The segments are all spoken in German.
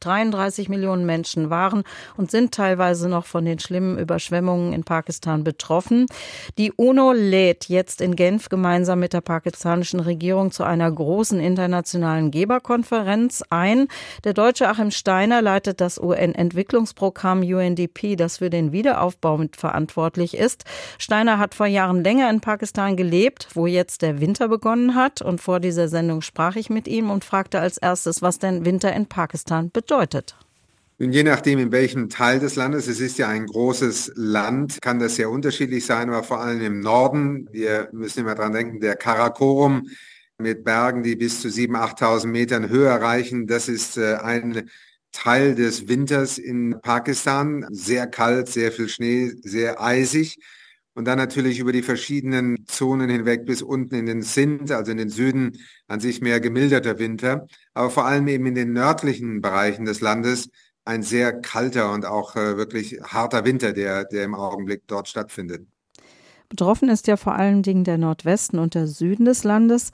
33 Millionen Menschen waren und sind teilweise noch von den schlimmen Überschwemmungen in Pakistan betroffen. Die UNO lädt jetzt in Genf gemeinsam mit der pakistanischen Regierung zu einer großen internationalen Geberkonferenz ein. Der deutsche Achim Steiner leitet das UN-Entwicklungsprogramm UNDP, das für den Wiederaufbau mitverantwortlich ist. Steiner hat vor Jahren länger in Pakistan gelebt, wo jetzt der Winter begonnen hat. Und vor dieser Sendung sprach ich mit ihm und fragte als erstes, was denn Winter in Pakistan bedeutet bedeutet? Je nachdem, in welchem Teil des Landes, es ist ja ein großes Land, kann das sehr unterschiedlich sein, aber vor allem im Norden, wir müssen immer dran denken, der Karakorum mit Bergen, die bis zu 7.000, 8.000 Metern Höhe erreichen, das ist äh, ein Teil des Winters in Pakistan. Sehr kalt, sehr viel Schnee, sehr eisig. Und dann natürlich über die verschiedenen Zonen hinweg bis unten in den Sindh, also in den Süden, an sich mehr gemilderter Winter. Aber vor allem eben in den nördlichen Bereichen des Landes ein sehr kalter und auch äh, wirklich harter Winter, der, der im Augenblick dort stattfindet. Betroffen ist ja vor allen Dingen der Nordwesten und der Süden des Landes.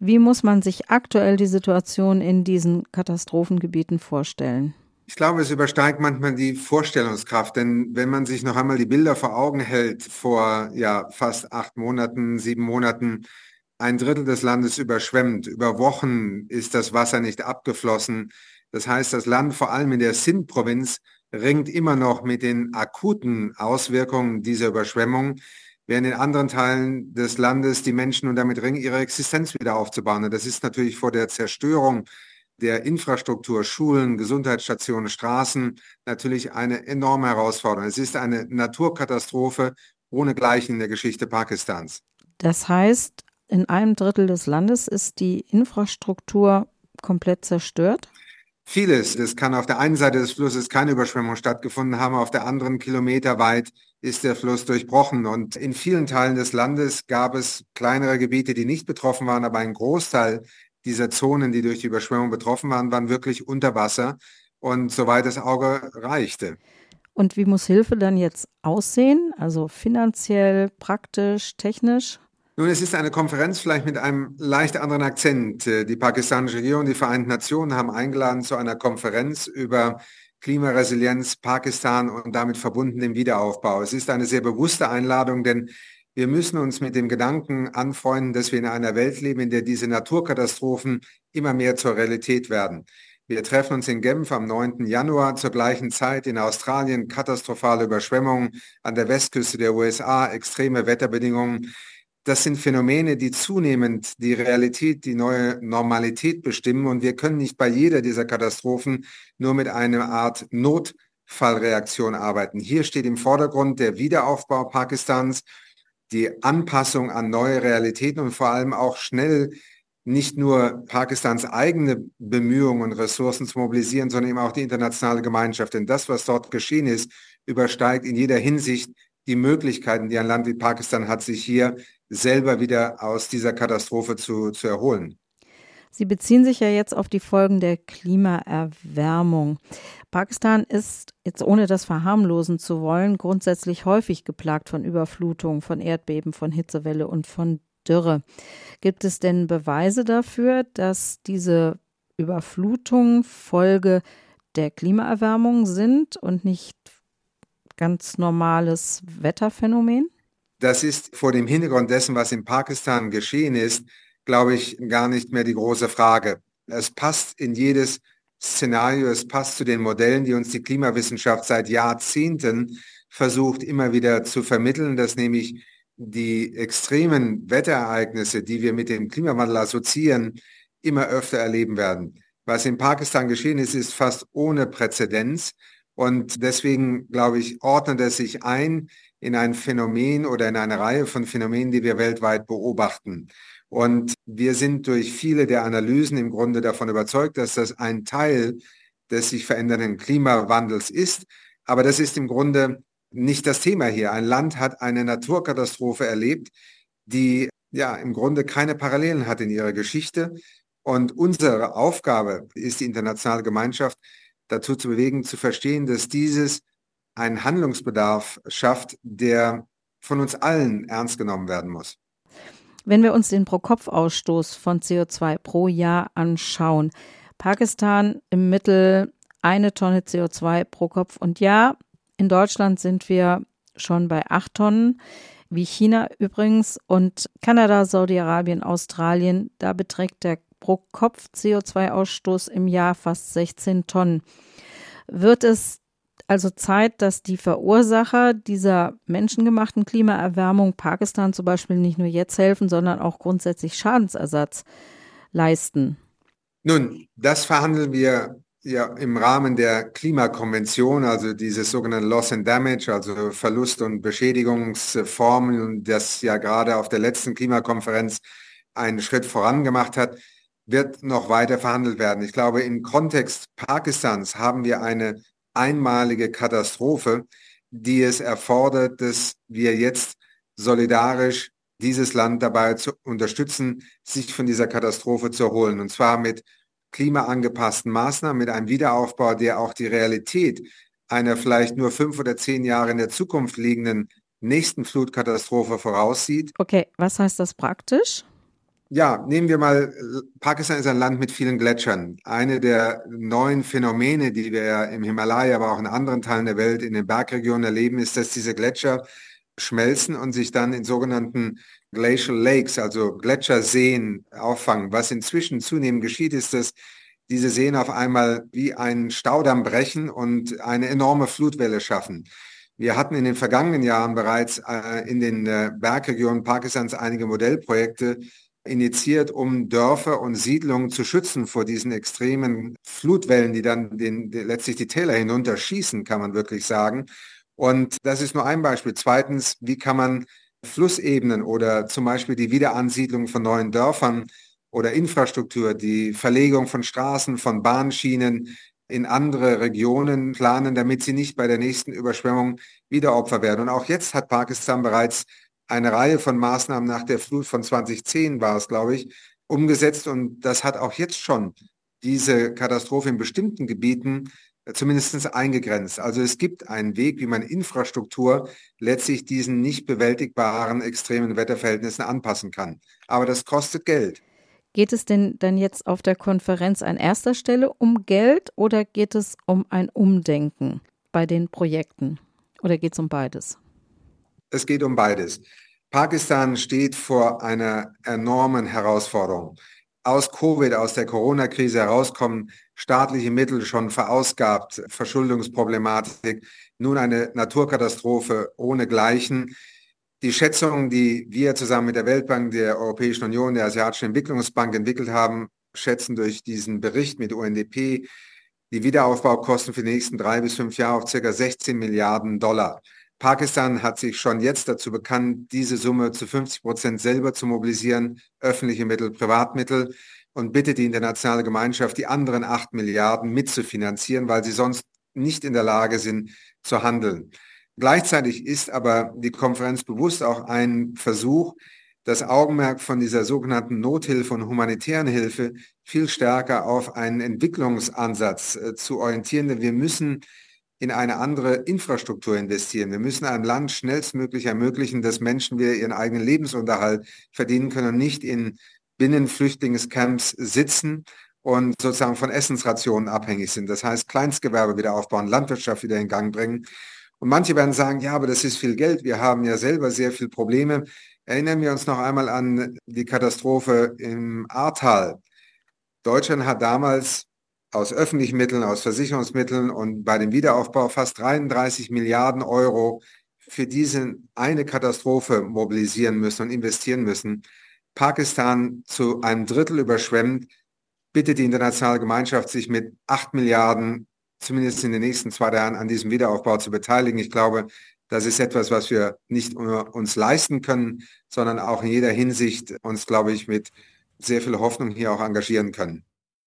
Wie muss man sich aktuell die Situation in diesen Katastrophengebieten vorstellen? Ich glaube, es übersteigt manchmal die Vorstellungskraft, denn wenn man sich noch einmal die Bilder vor Augen hält, vor ja fast acht Monaten, sieben Monaten, ein Drittel des Landes überschwemmt. Über Wochen ist das Wasser nicht abgeflossen. Das heißt, das Land, vor allem in der Sindh-Provinz, ringt immer noch mit den akuten Auswirkungen dieser Überschwemmung, während in anderen Teilen des Landes die Menschen und damit ringen, ihre Existenz wieder aufzubauen. Und das ist natürlich vor der Zerstörung der Infrastruktur, Schulen, Gesundheitsstationen, Straßen natürlich eine enorme Herausforderung. Es ist eine Naturkatastrophe ohne Gleichen in der Geschichte Pakistans. Das heißt, in einem Drittel des Landes ist die Infrastruktur komplett zerstört? Vieles. Es kann auf der einen Seite des Flusses keine Überschwemmung stattgefunden haben, auf der anderen Kilometer weit ist der Fluss durchbrochen. Und in vielen Teilen des Landes gab es kleinere Gebiete, die nicht betroffen waren, aber ein Großteil dieser Zonen, die durch die Überschwemmung betroffen waren, waren wirklich unter Wasser und soweit das Auge reichte. Und wie muss Hilfe dann jetzt aussehen? Also finanziell, praktisch, technisch? Nun, es ist eine Konferenz vielleicht mit einem leicht anderen Akzent. Die pakistanische Regierung, die Vereinten Nationen haben eingeladen zu einer Konferenz über Klimaresilienz Pakistan und damit verbunden den Wiederaufbau. Es ist eine sehr bewusste Einladung, denn wir müssen uns mit dem Gedanken anfreunden, dass wir in einer Welt leben, in der diese Naturkatastrophen immer mehr zur Realität werden. Wir treffen uns in Genf am 9. Januar zur gleichen Zeit in Australien katastrophale Überschwemmungen an der Westküste der USA, extreme Wetterbedingungen. Das sind Phänomene, die zunehmend die Realität, die neue Normalität bestimmen. Und wir können nicht bei jeder dieser Katastrophen nur mit einer Art Notfallreaktion arbeiten. Hier steht im Vordergrund der Wiederaufbau Pakistans die Anpassung an neue Realitäten und vor allem auch schnell nicht nur Pakistans eigene Bemühungen und Ressourcen zu mobilisieren, sondern eben auch die internationale Gemeinschaft. Denn das, was dort geschehen ist, übersteigt in jeder Hinsicht die Möglichkeiten, die ein Land wie Pakistan hat, sich hier selber wieder aus dieser Katastrophe zu, zu erholen. Sie beziehen sich ja jetzt auf die Folgen der Klimaerwärmung. Pakistan ist, jetzt ohne das verharmlosen zu wollen, grundsätzlich häufig geplagt von Überflutungen, von Erdbeben, von Hitzewelle und von Dürre. Gibt es denn Beweise dafür, dass diese Überflutungen Folge der Klimaerwärmung sind und nicht ganz normales Wetterphänomen? Das ist vor dem Hintergrund dessen, was in Pakistan geschehen ist, glaube ich, gar nicht mehr die große Frage. Es passt in jedes Szenario, es passt zu den Modellen, die uns die Klimawissenschaft seit Jahrzehnten versucht immer wieder zu vermitteln, dass nämlich die extremen Wetterereignisse, die wir mit dem Klimawandel assoziieren, immer öfter erleben werden. Was in Pakistan geschehen ist, ist fast ohne Präzedenz. Und deswegen, glaube ich, ordnet es sich ein in ein Phänomen oder in eine Reihe von Phänomenen, die wir weltweit beobachten. Und wir sind durch viele der Analysen im Grunde davon überzeugt, dass das ein Teil des sich verändernden Klimawandels ist. Aber das ist im Grunde nicht das Thema hier. Ein Land hat eine Naturkatastrophe erlebt, die ja im Grunde keine Parallelen hat in ihrer Geschichte. Und unsere Aufgabe ist die internationale Gemeinschaft dazu zu bewegen, zu verstehen, dass dieses einen Handlungsbedarf schafft, der von uns allen ernst genommen werden muss. Wenn wir uns den Pro-Kopf-Ausstoß von CO2 pro Jahr anschauen, Pakistan im Mittel eine Tonne CO2 pro Kopf und Jahr. In Deutschland sind wir schon bei acht Tonnen, wie China übrigens und Kanada, Saudi-Arabien, Australien. Da beträgt der pro Kopf CO2-Ausstoß im Jahr fast 16 Tonnen. Wird es also Zeit, dass die Verursacher dieser menschengemachten Klimaerwärmung Pakistan zum Beispiel nicht nur jetzt helfen, sondern auch grundsätzlich Schadensersatz leisten? Nun, das verhandeln wir ja im Rahmen der Klimakonvention, also dieses sogenannte Loss and Damage, also Verlust- und Beschädigungsformen, das ja gerade auf der letzten Klimakonferenz einen Schritt vorangemacht hat, wird noch weiter verhandelt werden. Ich glaube, im Kontext Pakistans haben wir eine einmalige Katastrophe, die es erfordert, dass wir jetzt solidarisch dieses Land dabei zu unterstützen, sich von dieser Katastrophe zu erholen. Und zwar mit klimaangepassten Maßnahmen, mit einem Wiederaufbau, der auch die Realität einer vielleicht nur fünf oder zehn Jahre in der Zukunft liegenden nächsten Flutkatastrophe voraussieht. Okay, was heißt das praktisch? Ja, nehmen wir mal, Pakistan ist ein Land mit vielen Gletschern. Eine der neuen Phänomene, die wir im Himalaya, aber auch in anderen Teilen der Welt, in den Bergregionen erleben, ist, dass diese Gletscher schmelzen und sich dann in sogenannten Glacial Lakes, also Gletscherseen auffangen. Was inzwischen zunehmend geschieht, ist, dass diese Seen auf einmal wie ein Staudamm brechen und eine enorme Flutwelle schaffen. Wir hatten in den vergangenen Jahren bereits äh, in den äh, Bergregionen Pakistans einige Modellprojekte initiiert, um Dörfer und Siedlungen zu schützen vor diesen extremen Flutwellen, die dann den, letztlich die Täler hinunterschießen, kann man wirklich sagen. Und das ist nur ein Beispiel. Zweitens, wie kann man Flussebenen oder zum Beispiel die Wiederansiedlung von neuen Dörfern oder Infrastruktur, die Verlegung von Straßen, von Bahnschienen in andere Regionen planen, damit sie nicht bei der nächsten Überschwemmung wieder Opfer werden. Und auch jetzt hat Pakistan bereits eine Reihe von Maßnahmen nach der Flut von 2010 war es, glaube ich, umgesetzt. Und das hat auch jetzt schon diese Katastrophe in bestimmten Gebieten zumindest eingegrenzt. Also es gibt einen Weg, wie man Infrastruktur letztlich diesen nicht bewältigbaren extremen Wetterverhältnissen anpassen kann. Aber das kostet Geld. Geht es denn dann jetzt auf der Konferenz an erster Stelle um Geld oder geht es um ein Umdenken bei den Projekten? Oder geht es um beides? Es geht um beides. Pakistan steht vor einer enormen Herausforderung aus Covid, aus der Corona-Krise herauskommen, staatliche Mittel schon verausgabt, Verschuldungsproblematik, nun eine Naturkatastrophe ohne Gleichen. Die Schätzungen, die wir zusammen mit der Weltbank, der Europäischen Union, der Asiatischen Entwicklungsbank entwickelt haben, schätzen durch diesen Bericht mit UNDP die Wiederaufbaukosten für die nächsten drei bis fünf Jahre auf circa 16 Milliarden Dollar. Pakistan hat sich schon jetzt dazu bekannt, diese Summe zu 50 Prozent selber zu mobilisieren, öffentliche Mittel, Privatmittel und bittet die internationale Gemeinschaft, die anderen acht Milliarden mitzufinanzieren, weil sie sonst nicht in der Lage sind zu handeln. Gleichzeitig ist aber die Konferenz bewusst auch ein Versuch, das Augenmerk von dieser sogenannten Nothilfe und humanitären Hilfe viel stärker auf einen Entwicklungsansatz äh, zu orientieren. Denn wir müssen in eine andere Infrastruktur investieren. Wir müssen einem Land schnellstmöglich ermöglichen, dass Menschen wieder ihren eigenen Lebensunterhalt verdienen können und nicht in Binnenflüchtlingscamps sitzen und sozusagen von Essensrationen abhängig sind. Das heißt, Kleinstgewerbe wieder aufbauen, Landwirtschaft wieder in Gang bringen. Und manche werden sagen, ja, aber das ist viel Geld. Wir haben ja selber sehr viele Probleme. Erinnern wir uns noch einmal an die Katastrophe im Ahrtal. Deutschland hat damals aus öffentlichen Mitteln, aus Versicherungsmitteln und bei dem Wiederaufbau fast 33 Milliarden Euro für diese eine Katastrophe mobilisieren müssen und investieren müssen. Pakistan zu einem Drittel überschwemmt, bittet die internationale Gemeinschaft, sich mit 8 Milliarden zumindest in den nächsten zwei Jahren an diesem Wiederaufbau zu beteiligen. Ich glaube, das ist etwas, was wir nicht nur uns leisten können, sondern auch in jeder Hinsicht uns, glaube ich, mit sehr viel Hoffnung hier auch engagieren können.